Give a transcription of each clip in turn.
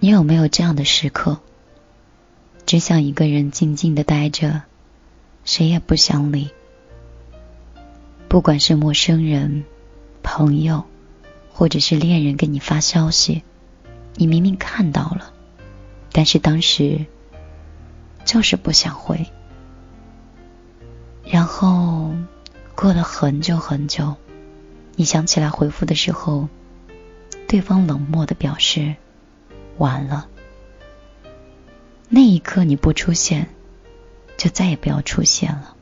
你有没有这样的时刻，只想一个人静静的待着，谁也不想理？不管是陌生人、朋友，或者是恋人给你发消息，你明明看到了，但是当时就是不想回。然后过了很久很久，你想起来回复的时候，对方冷漠的表示。完了，那一刻你不出现，就再也不要出现了。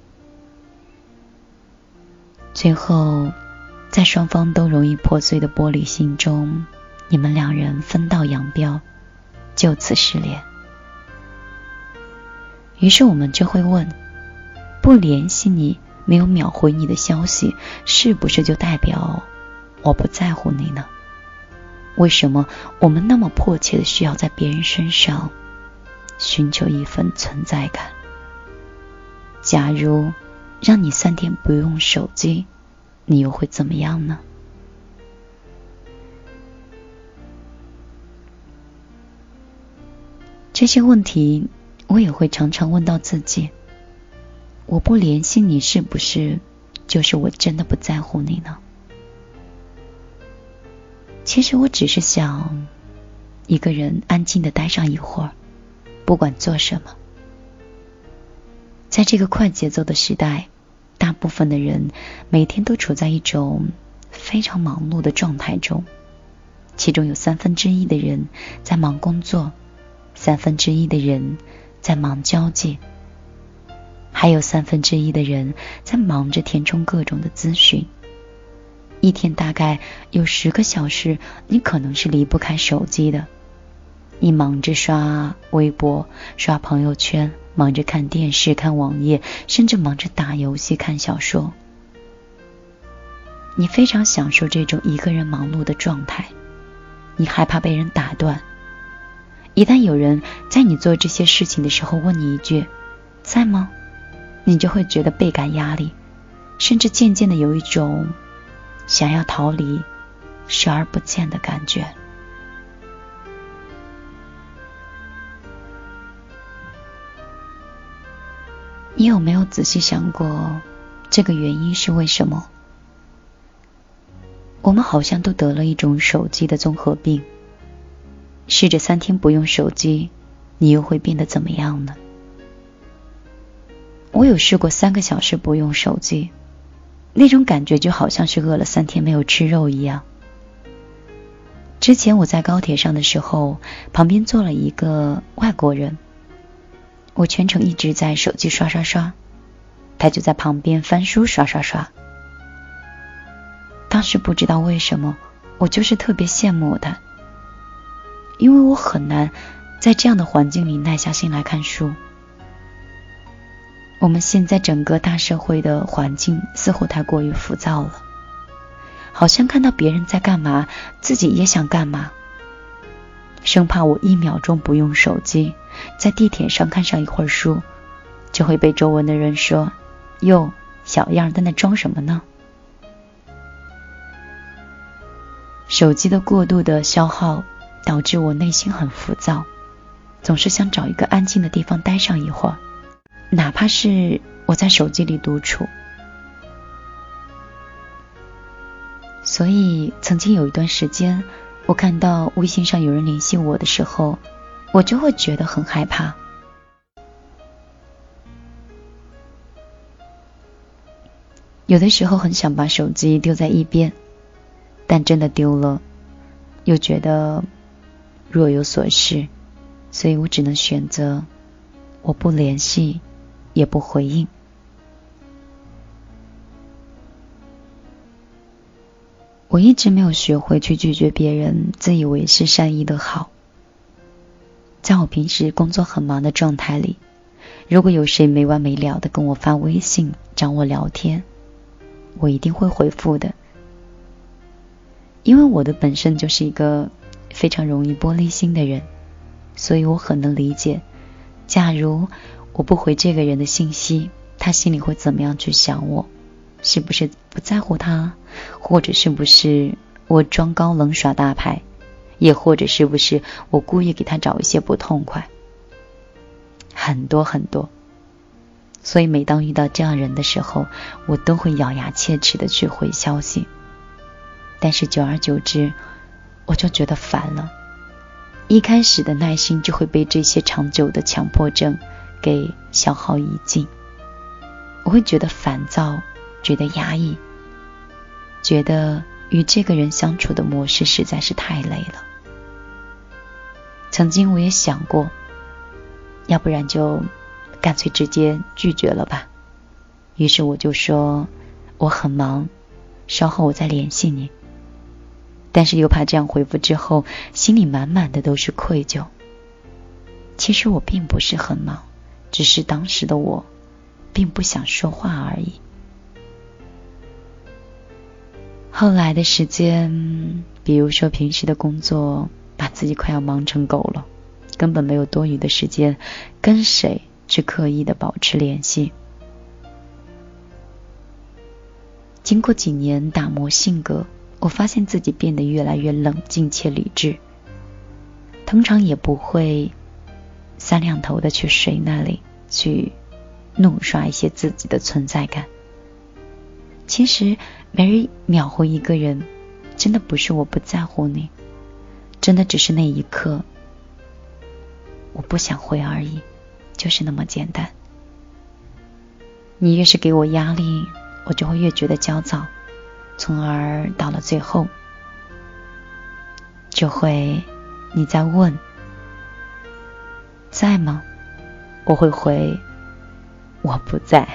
最后，在双方都容易破碎的玻璃心中，你们两人分道扬镳，就此失联。于是我们就会问：不联系你，没有秒回你的消息，是不是就代表我不在乎你呢？为什么我们那么迫切的需要在别人身上寻求一份存在感？假如让你三天不用手机，你又会怎么样呢？这些问题我也会常常问到自己：我不联系你，是不是就是我真的不在乎你呢？其实我只是想一个人安静的待上一会儿，不管做什么。在这个快节奏的时代，大部分的人每天都处在一种非常忙碌的状态中，其中有三分之一的人在忙工作，三分之一的人在忙交际，还有三分之一的人在忙着填充各种的资讯。一天大概有十个小时，你可能是离不开手机的。你忙着刷微博、刷朋友圈，忙着看电视、看网页，甚至忙着打游戏、看小说。你非常享受这种一个人忙碌的状态，你害怕被人打断。一旦有人在你做这些事情的时候问你一句“在吗”，你就会觉得倍感压力，甚至渐渐的有一种。想要逃离视而不见的感觉。你有没有仔细想过，这个原因是为什么？我们好像都得了一种手机的综合病。试着三天不用手机，你又会变得怎么样呢？我有试过三个小时不用手机。那种感觉就好像是饿了三天没有吃肉一样。之前我在高铁上的时候，旁边坐了一个外国人，我全程一直在手机刷刷刷，他就在旁边翻书刷刷刷。当时不知道为什么，我就是特别羡慕他，因为我很难在这样的环境里耐下心来看书。我们现在整个大社会的环境似乎太过于浮躁了，好像看到别人在干嘛，自己也想干嘛，生怕我一秒钟不用手机，在地铁上看上一会儿书，就会被周围的人说：“哟，小样在那装什么呢？”手机的过度的消耗导致我内心很浮躁，总是想找一个安静的地方待上一会儿。哪怕是我在手机里独处，所以曾经有一段时间，我看到微信上有人联系我的时候，我就会觉得很害怕。有的时候很想把手机丢在一边，但真的丢了，又觉得若有所失，所以我只能选择我不联系。也不回应。我一直没有学会去拒绝别人自以为是善意的好。在我平时工作很忙的状态里，如果有谁没完没了的跟我发微信找我聊天，我一定会回复的。因为我的本身就是一个非常容易玻璃心的人，所以我很能理解，假如。我不回这个人的信息，他心里会怎么样去想我？是不是不在乎他，或者是不是我装高冷耍大牌？也或者是不是我故意给他找一些不痛快？很多很多。所以每当遇到这样人的时候，我都会咬牙切齿的去回消息。但是久而久之，我就觉得烦了。一开始的耐心就会被这些长久的强迫症给消耗殆尽。我会觉得烦躁，觉得压抑，觉得与这个人相处的模式实在是太累了。曾经我也想过，要不然就干脆直接拒绝了吧。于是我就说我很忙，稍后我再联系你。但是又怕这样回复之后，心里满满的都是愧疚。其实我并不是很忙，只是当时的我并不想说话而已。后来的时间，比如说平时的工作，把自己快要忙成狗了，根本没有多余的时间跟谁去刻意的保持联系。经过几年打磨性格。我发现自己变得越来越冷静且理智，通常也不会三两头的去谁那里去怒刷一些自己的存在感。其实没人秒回一个人，真的不是我不在乎你，真的只是那一刻我不想回而已，就是那么简单。你越是给我压力，我就会越觉得焦躁。从而到了最后，就会你在问在吗？我会回我不在。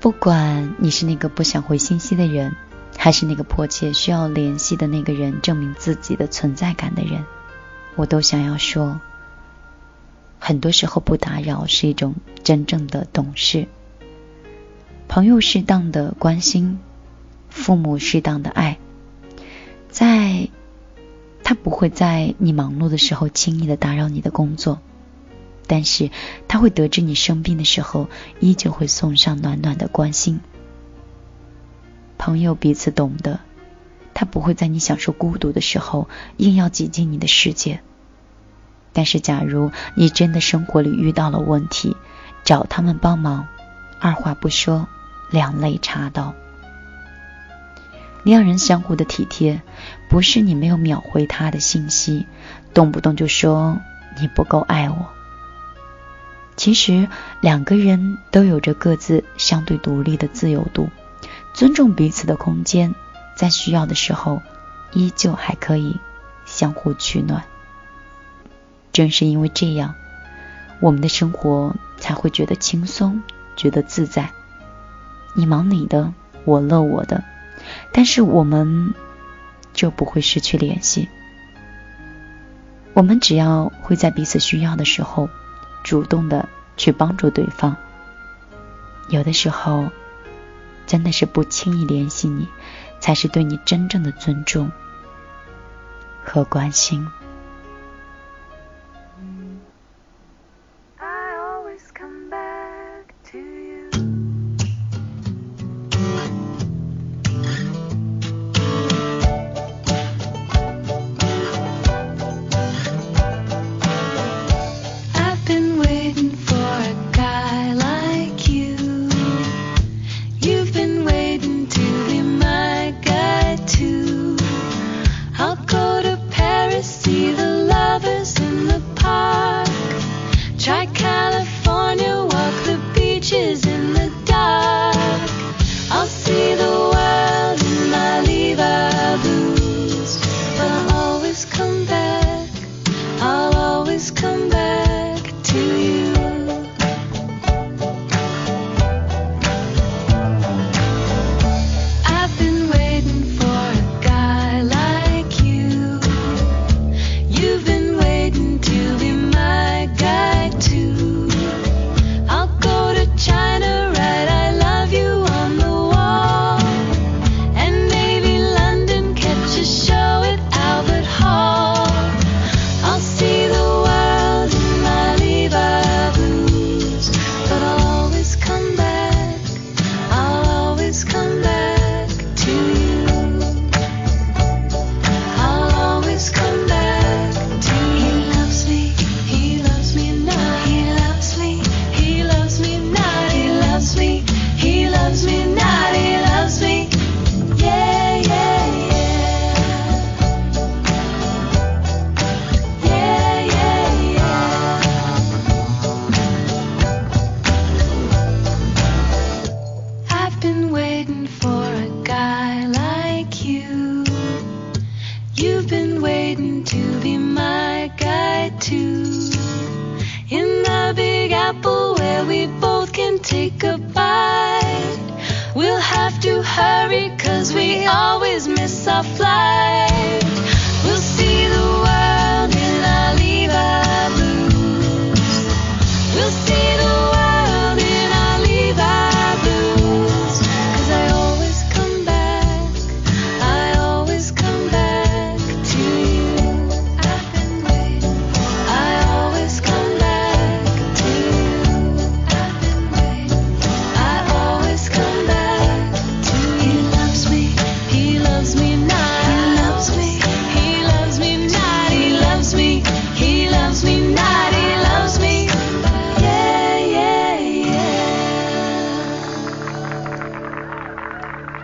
不管你是那个不想回信息的人，还是那个迫切需要联系的那个人，证明自己的存在感的人，我都想要说。很多时候不打扰是一种真正的懂事。朋友适当的关心，父母适当的爱，在他不会在你忙碌的时候轻易的打扰你的工作，但是他会得知你生病的时候，依旧会送上暖暖的关心。朋友彼此懂得，他不会在你享受孤独的时候硬要挤进你的世界。但是，假如你真的生活里遇到了问题，找他们帮忙，二话不说，两肋插刀。两人相互的体贴，不是你没有秒回他的信息，动不动就说你不够爱我。其实，两个人都有着各自相对独立的自由度，尊重彼此的空间，在需要的时候，依旧还可以相互取暖。正是因为这样，我们的生活才会觉得轻松，觉得自在。你忙你的，我乐我的，但是我们就不会失去联系。我们只要会在彼此需要的时候，主动的去帮助对方。有的时候，真的是不轻易联系你，才是对你真正的尊重和关心。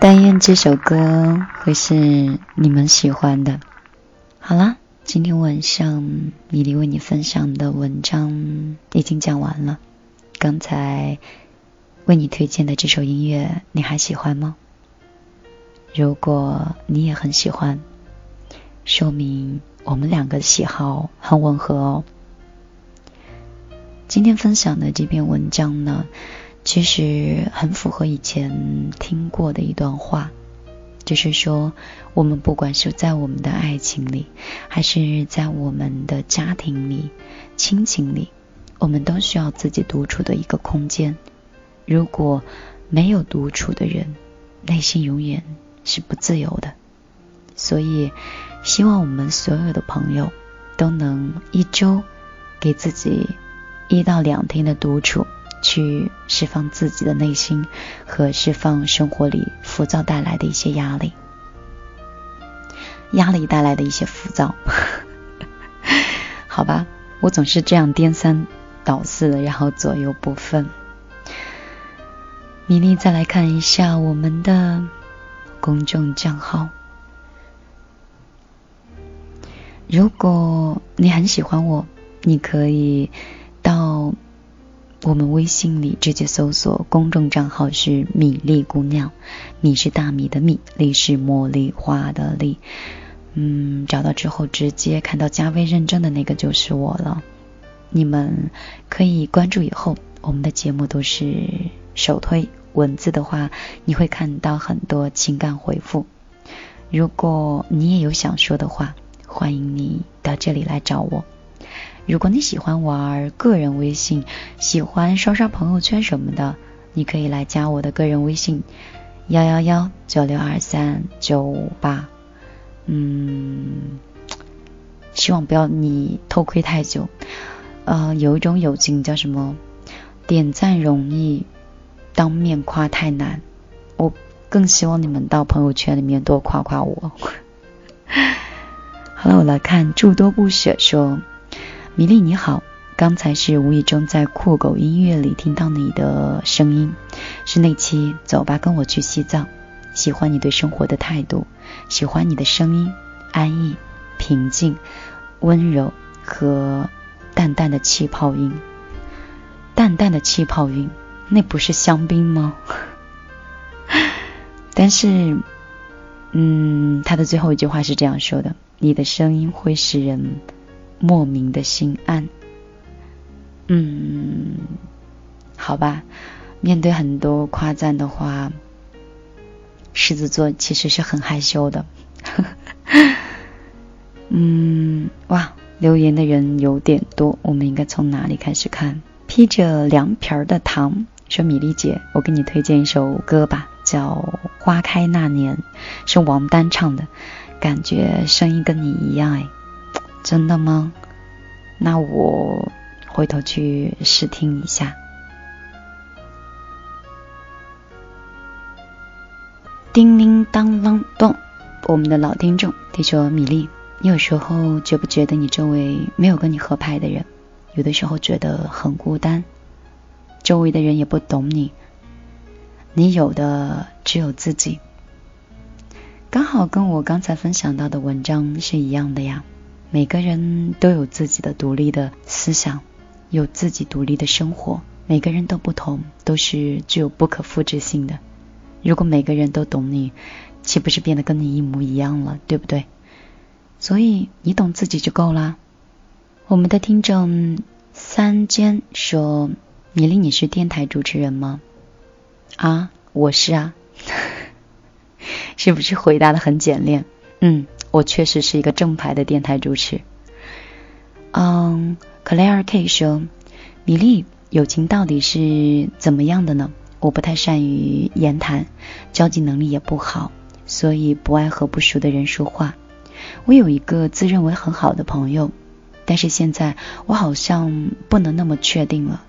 但愿这首歌会是你们喜欢的。好啦，今天晚上米粒为你分享的文章已经讲完了。刚才为你推荐的这首音乐，你还喜欢吗？如果你也很喜欢，说明我们两个喜好很吻合哦。今天分享的这篇文章呢，其实很符合以前听过的一段话，就是说，我们不管是在我们的爱情里，还是在我们的家庭里、亲情里，我们都需要自己独处的一个空间。如果没有独处的人，内心永远是不自由的。所以，希望我们所有的朋友都能一周给自己一到两天的独处，去释放自己的内心和释放生活里浮躁带来的一些压力，压力带来的一些浮躁。好吧，我总是这样颠三倒四的，然后左右不分。米粒，再来看一下我们的公众账号。如果你很喜欢我，你可以到我们微信里直接搜索公众账号是米粒姑娘，米是大米的米，粒是茉莉花的粒。嗯，找到之后直接看到加微认证的那个就是我了。你们可以关注以后，我们的节目都是首推文字的话，你会看到很多情感回复。如果你也有想说的话，欢迎你到这里来找我。如果你喜欢玩个人微信，喜欢刷刷朋友圈什么的，你可以来加我的个人微信幺幺幺九六二三九八。嗯，希望不要你偷窥太久。呃，有一种友情叫什么？点赞容易，当面夸太难。我更希望你们到朋友圈里面多夸夸我。好了，我来看诸多不舍说，米粒你好，刚才是无意中在酷狗音乐里听到你的声音，是那期走吧跟我去西藏，喜欢你对生活的态度，喜欢你的声音，安逸、平静、温柔和淡淡的气泡音，淡淡的气泡音，那不是香槟吗？但是，嗯，他的最后一句话是这样说的。你的声音会使人莫名的心安。嗯，好吧，面对很多夸赞的话，狮子座其实是很害羞的。嗯，哇，留言的人有点多，我们应该从哪里开始看？披着凉皮儿的糖说：“米粒姐，我给你推荐一首歌吧，叫《花开那年》，是王丹唱的。”感觉声音跟你一样哎，真的吗？那我回头去试听一下。叮铃当啷咚，我们的老听众他说：“米粒，你有时候觉不觉得你周围没有跟你合拍的人？有的时候觉得很孤单，周围的人也不懂你，你有的只有自己。”刚好跟我刚才分享到的文章是一样的呀。每个人都有自己的独立的思想，有自己独立的生活。每个人都不同，都是具有不可复制性的。如果每个人都懂你，岂不是变得跟你一模一样了？对不对？所以你懂自己就够啦。我们的听众三间说：“米粒，你是电台主持人吗？”啊，我是啊。是不是回答的很简练？嗯，我确实是一个正牌的电台主持。嗯，Claire K 说，米粒，友情到底是怎么样的呢？我不太善于言谈，交际能力也不好，所以不爱和不熟的人说话。我有一个自认为很好的朋友，但是现在我好像不能那么确定了，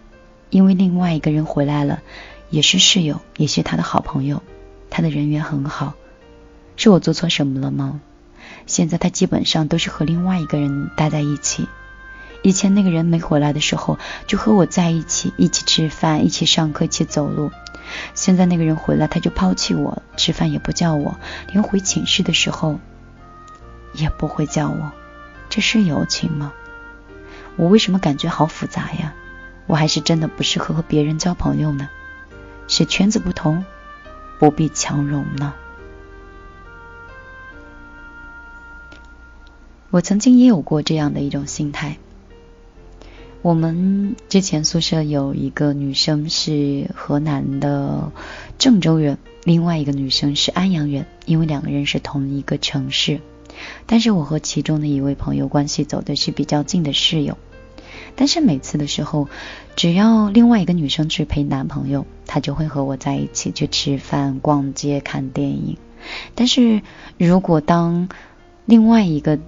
因为另外一个人回来了，也是室友，也是他的好朋友，他的人缘很好。是我做错什么了吗？现在他基本上都是和另外一个人待在一起。以前那个人没回来的时候，就和我在一起，一起吃饭，一起上课，一起走路。现在那个人回来，他就抛弃我，吃饭也不叫我，连回寝室的时候也不会叫我。这是友情吗？我为什么感觉好复杂呀？我还是真的不适合和别人交朋友呢？是圈子不同，不必强融呢？我曾经也有过这样的一种心态。我们之前宿舍有一个女生是河南的郑州人，另外一个女生是安阳人，因为两个人是同一个城市。但是我和其中的一位朋友关系走的是比较近的室友。但是每次的时候，只要另外一个女生去陪男朋友，她就会和我在一起去吃饭、逛街、看电影。但是如果当另外一个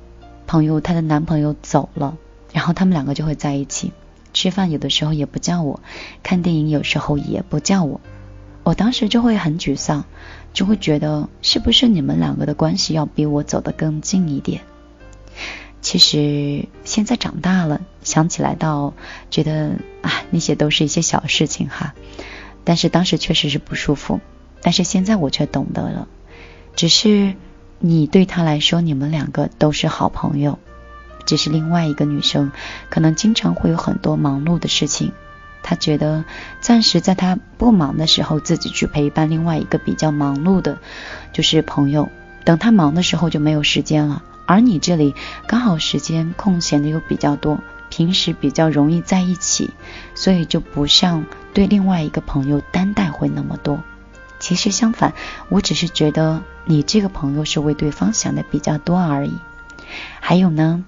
朋友她的男朋友走了，然后他们两个就会在一起。吃饭，有的时候也不叫我，看电影有时候也不叫我，我当时就会很沮丧，就会觉得是不是你们两个的关系要比我走得更近一点？其实现在长大了，想起来倒觉得啊，那些都是一些小事情哈，但是当时确实是不舒服，但是现在我却懂得了，只是你对他来说，你们两个都是好朋友。只是另外一个女生，可能经常会有很多忙碌的事情，她觉得暂时在她不忙的时候，自己去陪伴另外一个比较忙碌的，就是朋友。等她忙的时候就没有时间了，而你这里刚好时间空闲的又比较多，平时比较容易在一起，所以就不像对另外一个朋友担待会那么多。其实相反，我只是觉得你这个朋友是为对方想的比较多而已。还有呢？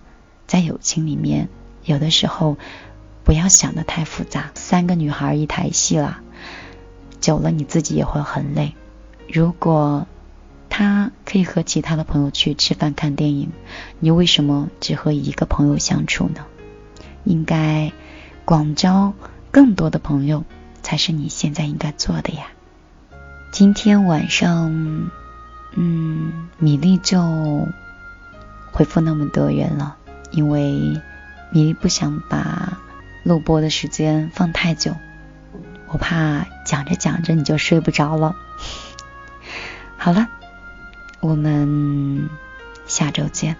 在友情里面，有的时候不要想的太复杂。三个女孩一台戏了，久了你自己也会很累。如果他可以和其他的朋友去吃饭、看电影，你为什么只和一个朋友相处呢？应该广交更多的朋友，才是你现在应该做的呀。今天晚上，嗯，米粒就回复那么多人了。因为米粒不想把录播的时间放太久，我怕讲着讲着你就睡不着了。好了，我们下周见。